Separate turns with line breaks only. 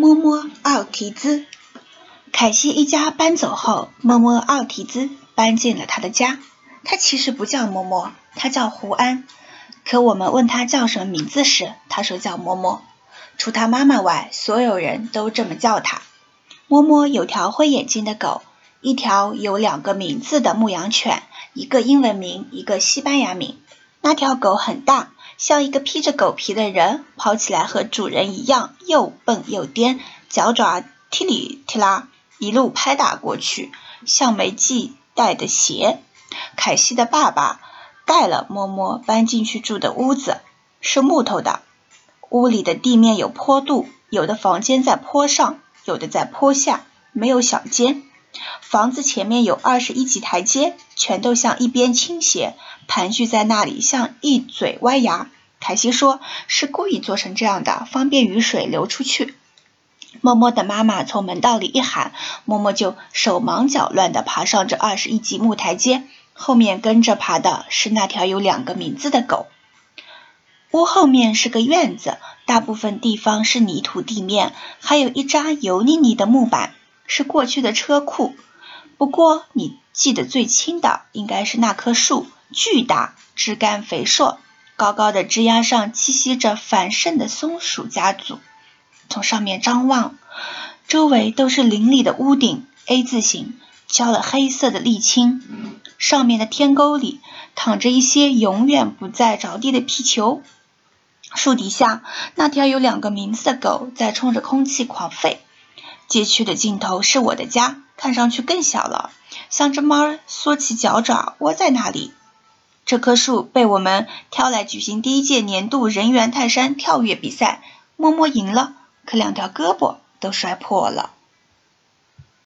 摸摸奥提兹。凯西一家搬走后，摸摸奥提兹搬进了他的家。他其实不叫摸摸，他叫胡安。可我们问他叫什么名字时，他说叫摸摸。除他妈妈外，所有人都这么叫他。摸摸有条灰眼睛的狗，一条有两个名字的牧羊犬，一个英文名，一个西班牙名。那条狗很大。像一个披着狗皮的人，跑起来和主人一样又蹦又颠，脚爪踢里踢拉，一路拍打过去，像没系带的鞋。凯西的爸爸带了摸摸搬进去住的屋子，是木头的。屋里的地面有坡度，有的房间在坡上，有的在坡下，没有小间。房子前面有二十一级台阶，全都向一边倾斜，盘踞在那里，像一嘴歪牙。凯西说是故意做成这样的，方便雨水流出去。默默的妈妈从门道里一喊，默默就手忙脚乱地爬上这二十一级木台阶，后面跟着爬的是那条有两个名字的狗。屋后面是个院子，大部分地方是泥土地面，还有一扎油腻腻的木板。是过去的车库，不过你记得最清的应该是那棵树，巨大，枝干肥硕，高高的枝丫上栖息着繁盛的松鼠家族。从上面张望，周围都是林立的屋顶，A 字形，浇了黑色的沥青。上面的天沟里躺着一些永远不再着地的皮球。树底下，那条有两个名字的狗在冲着空气狂吠。街区的尽头是我的家，看上去更小了，像只猫缩起脚爪窝在那里。这棵树被我们挑来举行第一届年度人猿泰山跳跃比赛，摸摸赢了，可两条胳膊都摔破了。